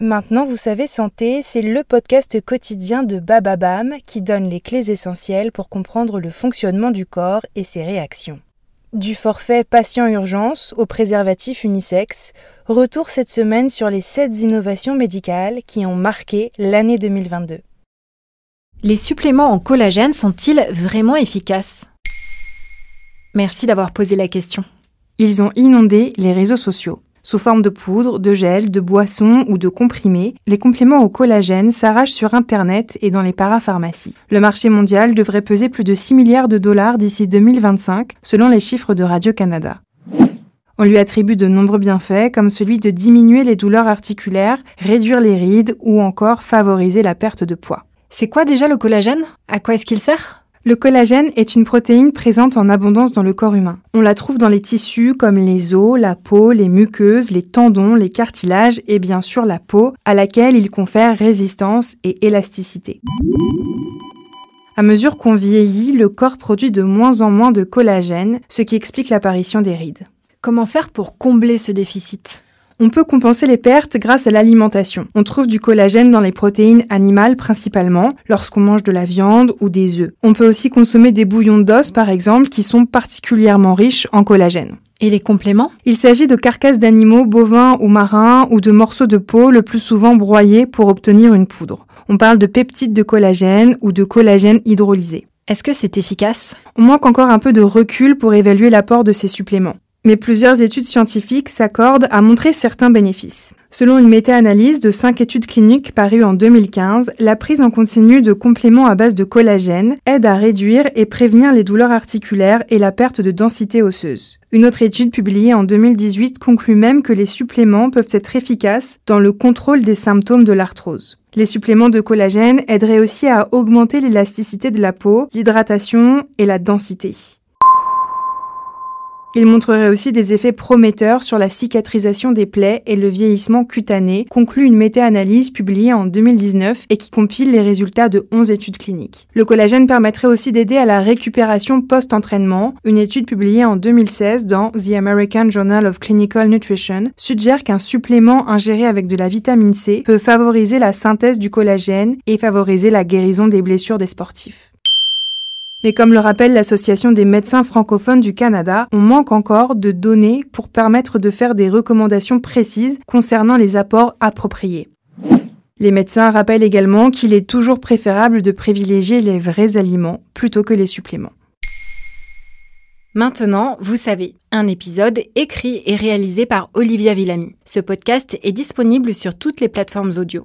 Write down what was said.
Maintenant, vous savez, Santé, c'est le podcast quotidien de Bababam qui donne les clés essentielles pour comprendre le fonctionnement du corps et ses réactions. Du forfait patient urgence au préservatif unisexe, retour cette semaine sur les 7 innovations médicales qui ont marqué l'année 2022. Les suppléments en collagène sont-ils vraiment efficaces? Merci d'avoir posé la question. Ils ont inondé les réseaux sociaux. Sous forme de poudre, de gel, de boissons ou de comprimés, les compléments au collagène s'arrachent sur Internet et dans les parapharmacies. Le marché mondial devrait peser plus de 6 milliards de dollars d'ici 2025, selon les chiffres de Radio-Canada. On lui attribue de nombreux bienfaits, comme celui de diminuer les douleurs articulaires, réduire les rides ou encore favoriser la perte de poids. C'est quoi déjà le collagène? À quoi est-ce qu'il sert? Le collagène est une protéine présente en abondance dans le corps humain. On la trouve dans les tissus comme les os, la peau, les muqueuses, les tendons, les cartilages et bien sûr la peau, à laquelle il confère résistance et élasticité. À mesure qu'on vieillit, le corps produit de moins en moins de collagène, ce qui explique l'apparition des rides. Comment faire pour combler ce déficit? On peut compenser les pertes grâce à l'alimentation. On trouve du collagène dans les protéines animales principalement, lorsqu'on mange de la viande ou des œufs. On peut aussi consommer des bouillons d'os par exemple qui sont particulièrement riches en collagène. Et les compléments? Il s'agit de carcasses d'animaux bovins ou marins ou de morceaux de peau le plus souvent broyés pour obtenir une poudre. On parle de peptides de collagène ou de collagène hydrolysé. Est-ce que c'est efficace? On manque encore un peu de recul pour évaluer l'apport de ces suppléments mais plusieurs études scientifiques s'accordent à montrer certains bénéfices. Selon une méta-analyse de cinq études cliniques parues en 2015, la prise en continu de compléments à base de collagène aide à réduire et prévenir les douleurs articulaires et la perte de densité osseuse. Une autre étude publiée en 2018 conclut même que les suppléments peuvent être efficaces dans le contrôle des symptômes de l'arthrose. Les suppléments de collagène aideraient aussi à augmenter l'élasticité de la peau, l'hydratation et la densité. Il montrerait aussi des effets prometteurs sur la cicatrisation des plaies et le vieillissement cutané, conclut une méta-analyse publiée en 2019 et qui compile les résultats de 11 études cliniques. Le collagène permettrait aussi d'aider à la récupération post-entraînement. Une étude publiée en 2016 dans The American Journal of Clinical Nutrition suggère qu'un supplément ingéré avec de la vitamine C peut favoriser la synthèse du collagène et favoriser la guérison des blessures des sportifs. Mais comme le rappelle l'Association des médecins francophones du Canada, on manque encore de données pour permettre de faire des recommandations précises concernant les apports appropriés. Les médecins rappellent également qu'il est toujours préférable de privilégier les vrais aliments plutôt que les suppléments. Maintenant, vous savez, un épisode écrit et réalisé par Olivia Villamy. Ce podcast est disponible sur toutes les plateformes audio.